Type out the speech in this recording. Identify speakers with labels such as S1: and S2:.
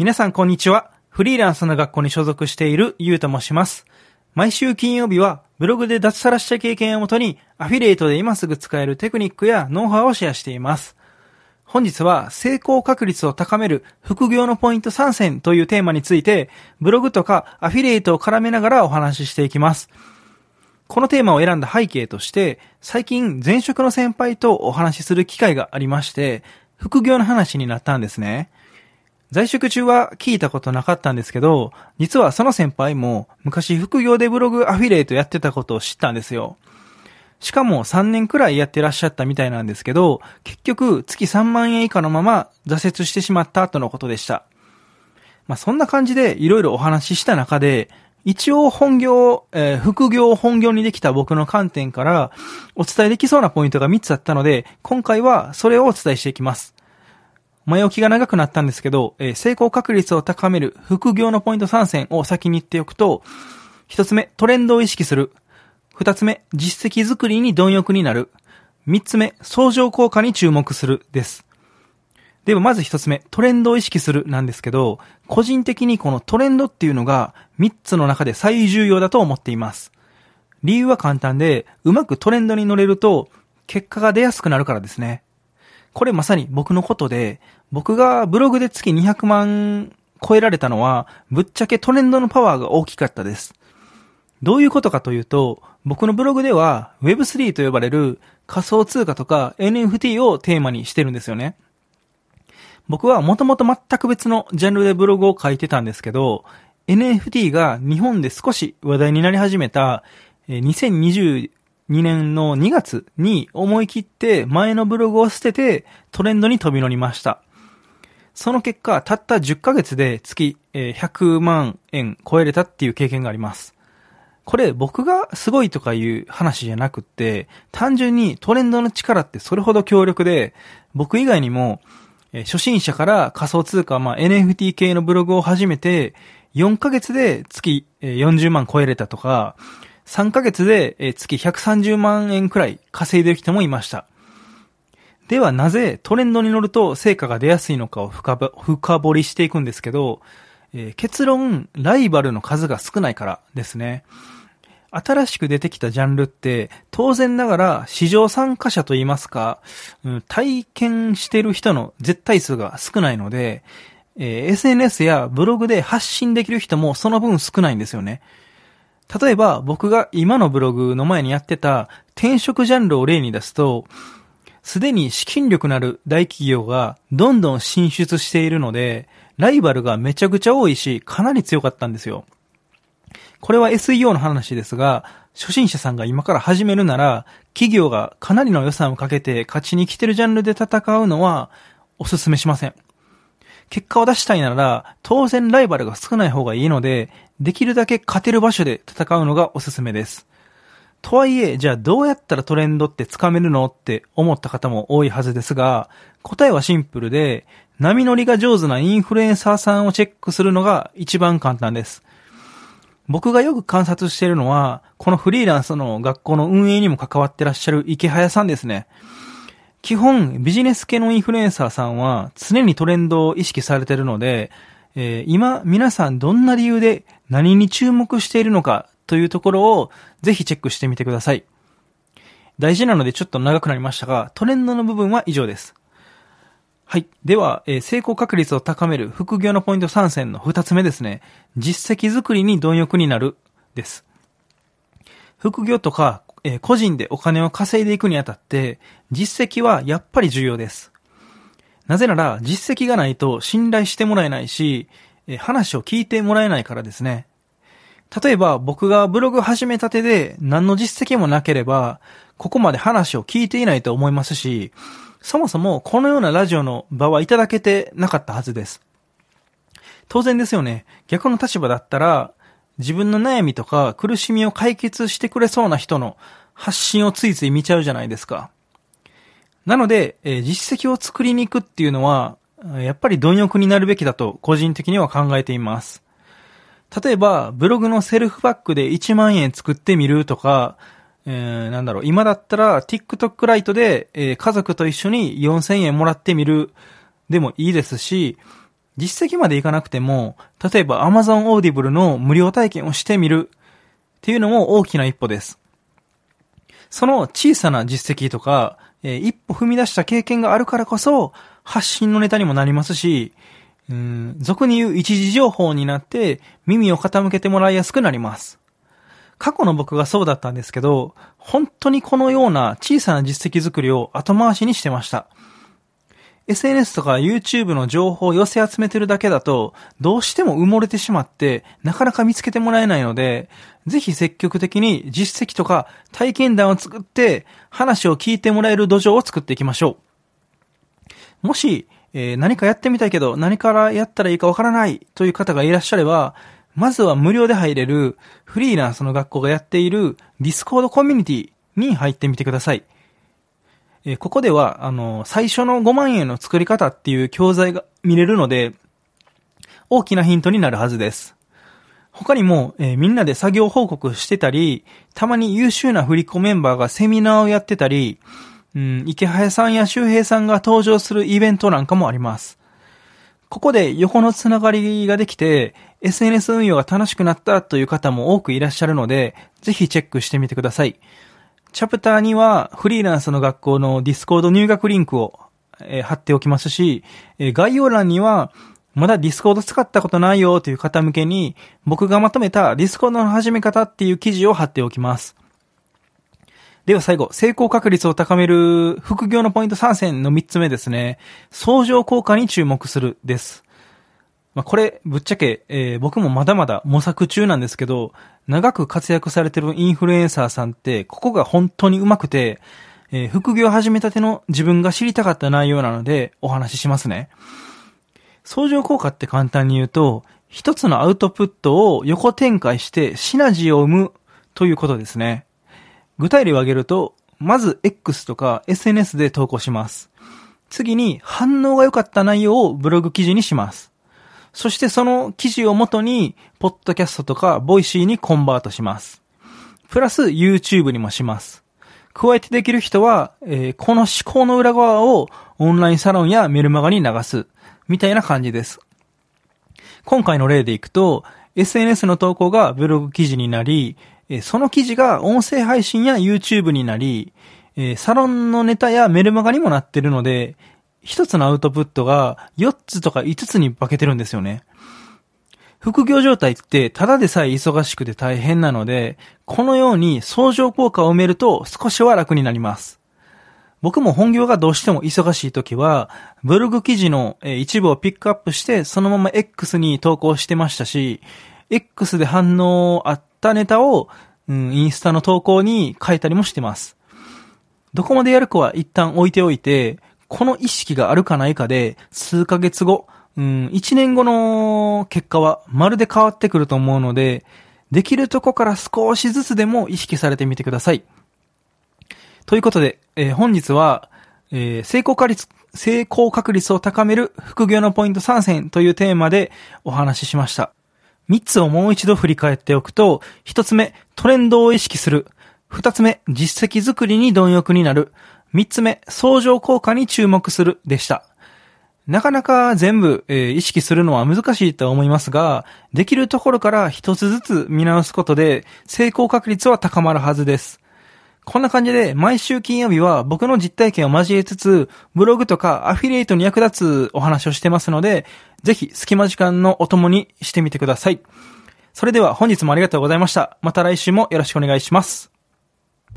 S1: 皆さんこんにちは。フリーランスの学校に所属しているゆうと申します。毎週金曜日はブログで脱サラした経験をもとにアフィリエイトで今すぐ使えるテクニックやノウハウをシェアしています。本日は成功確率を高める副業のポイント3選というテーマについてブログとかアフィリエイトを絡めながらお話ししていきます。このテーマを選んだ背景として最近前職の先輩とお話しする機会がありまして副業の話になったんですね。在職中は聞いたことなかったんですけど、実はその先輩も昔副業でブログアフィリエイトやってたことを知ったんですよ。しかも3年くらいやってらっしゃったみたいなんですけど、結局月3万円以下のまま挫折してしまった後のことでした。まあそんな感じでいろいろお話しした中で、一応本業、えー副業を本業にできた僕の観点からお伝えできそうなポイントが3つあったので、今回はそれをお伝えしていきます。前置きが長くなったんですけど、えー成功確率を高める副業のポイント3選を先に言っておくと、一つ目、トレンドを意識する。二つ目、実績作りに貪欲になる。三つ目、相乗効果に注目するです。ではまず一つ目、トレンドを意識するなんですけど、個人的にこのトレンドっていうのが三つの中で最重要だと思っています。理由は簡単で、うまくトレンドに乗れると、結果が出やすくなるからですね。これまさに僕のことで、僕がブログで月200万超えられたのは、ぶっちゃけトレンドのパワーが大きかったです。どういうことかというと、僕のブログでは Web3 と呼ばれる仮想通貨とか NFT をテーマにしてるんですよね。僕はもともと全く別のジャンルでブログを書いてたんですけど、NFT が日本で少し話題になり始めたえ2年の2月に思い切って前のブログを捨ててトレンドに飛び乗りました。その結果、たった10ヶ月で月100万円超えれたっていう経験があります。これ僕がすごいとかいう話じゃなくって、単純にトレンドの力ってそれほど強力で、僕以外にも、初心者から仮想通貨、まあ、NFT 系のブログを始めて、4ヶ月で月40万超えれたとか、3ヶ月で月130万円くらい稼いでる人もいました。ではなぜトレンドに乗ると成果が出やすいのかを深深掘りしていくんですけど、えー結論、ライバルの数が少ないからですね。新しく出てきたジャンルって、当然ながら市場参加者といいますか、うん体験してる人の絶対数が少ないので、えー SNS やブログで発信できる人もその分少ないんですよね。例えば僕が今のブログの前にやってた転職ジャンルを例に出すと、すでに資金力のある大企業がどんどん進出しているので、ライバルがめちゃくちゃ多いし、かなり強かったんですよ。これは SEO の話ですが、初心者さんが今から始めるなら、企業がかなりの予算をかけて勝ちに来てるジャンルで戦うのはお勧めしません。結果を出したいなら、当然ライバルが少ない方がいいので、できるだけ勝てる場所で戦うのがおすすめです。とはいえ、じゃあどうやったらトレンドってつかめるのって思った方も多いはずですが、答えはシンプルで、波乗りが上手なインフルエンサーさんをチェックするのが一番簡単です。僕がよく観察しているのは、このフリーランスの学校の運営にも関わってらっしゃる池早さんですね。基本、ビジネス系のインフルエンサーさんは常にトレンドを意識されているので、えー今、皆さんどんな理由で何に注目しているのかというところをぜひチェックしてみてください。大事なのでちょっと長くなりましたが、トレンドの部分は以上です。はい。では、えー成功確率を高める副業のポイント3選の2つ目ですね。実績作りに貪欲になるです。副業とか、え個人でお金を稼いでいくにあたって、実績はやっぱり重要です。なぜなら、実績がないと信頼してもらえないし、え話を聞いてもらえないからですね。例えば、僕がブログ始めたてで何の実績もなければ、ここまで話を聞いていないと思いますし、そもそもこのようなラジオの場はいただけてなかったはずです。当然ですよね。逆の立場だったら、自分の悩みとか苦しみを解決してくれそうな人の発信をついつい見ちゃうじゃないですか。なので、えー実績を作りに行くっていうのは、やっぱり貪欲になるべきだと個人的には考えています。例えば、ブログのセルフバックで1万円作ってみるとか、えーなんだろう、今だったら TikTok ライトで、えー家族と一緒に4000円もらってみるでもいいですし、実績までいかなくても、例えば Amazon Audible の無料体験をしてみるっていうのも大きな一歩です。その小さな実績とか、えー、一歩踏み出した経験があるからこそ、発信のネタにもなりますし、うん、俗に言う一時情報になって耳を傾けてもらいやすくなります。過去の僕がそうだったんですけど、本当にこのような小さな実績作りを後回しにしてました。SNS とか YouTube の情報を寄せ集めてるだけだと、どうしても埋もれてしまって、なかなか見つけてもらえないので、ぜひ積極的に実績とか体験談を作って、話を聞いてもらえる土壌を作っていきましょう。もし、えー、何かやってみたいけど、何からやったらいいかわからないという方がいらっしゃれば、まずは無料で入れるフリーランスの学校がやっているディスコードコミュニティに入ってみてください。えー、ここでは、あの、最初の5万円の作り方っていう教材が見れるので、大きなヒントになるはずです。他にも、えー、みんなで作業報告してたり、たまに優秀な振り子メンバーがセミナーをやってたり、うん、池早さんや周平さんが登場するイベントなんかもあります。ここで横のつながりができて、SNS 運用が楽しくなったという方も多くいらっしゃるので、ぜひチェックしてみてください。チャプターにはフリーランスの学校のディスコード入学リンクを、え、貼っておきますし、え、概要欄にはまだディスコード使ったことないよという方向けに僕がまとめたディスコードの始め方っていう記事を貼っておきます。では最後、成功確率を高める副業のポイント3選の3つ目ですね。相乗効果に注目するです。まあ、これ、ぶっちゃけ、えー、僕もまだまだ模索中なんですけど、長く活躍されてるインフルエンサーさんって、ここが本当に上手くて、えー、副業始めたての自分が知りたかった内容なので、お話ししますね。相乗効果って簡単に言うと、一つのアウトプットを横展開してシナジーを生むということですね。具体例を挙げると、まず X とか SNS で投稿します。次に反応が良かった内容をブログ記事にします。そしてその記事をもとに、ポッドキャストとか、 Voicyにコンバートします。プラス、YouTube にもします。加えてできる人は、えー、この思考の裏側をオンラインサロンやメルマガに流す。みたいな感じです。今回の例でいくと、SNS の投稿がブログ記事になり、その記事が音声配信や YouTube になり、サロンのネタやメルマガにもなってるので、一つのアウトプットが4つとか5つに化けてるんですよね。副業状態ってただでさえ忙しくて大変なので、このように相乗効果を埋めると少しは楽になります。僕も本業がどうしても忙しい時は、ブログ記事の一部をピックアップしてそのまま X に投稿してましたし、X で反応あったネタを、うん、インスタの投稿に書いたりもしてます。どこまでやるかは一旦置いておいて、この意識があるかないかで、数ヶ月後、うん、一年後の結果はまるで変わってくると思うので、できるとこから少しずつでも意識されてみてください。ということで、えー、本日は、えー、成功確率、成功確率を高める副業のポイント3選というテーマでお話ししました。3つをもう一度振り返っておくと、1つ目、トレンドを意識する。2つ目、実績作りに貪欲になる。三つ目、相乗効果に注目するでした。なかなか全部、えー、意識するのは難しいと思いますが、できるところから一つずつ見直すことで成功確率は高まるはずです。こんな感じで毎週金曜日は僕の実体験を交えつつ、ブログとかアフィリエイトに役立つお話をしてますので、ぜひ隙間時間のお供にしてみてください。それでは本日もありがとうございました。また来週もよろしくお願いします。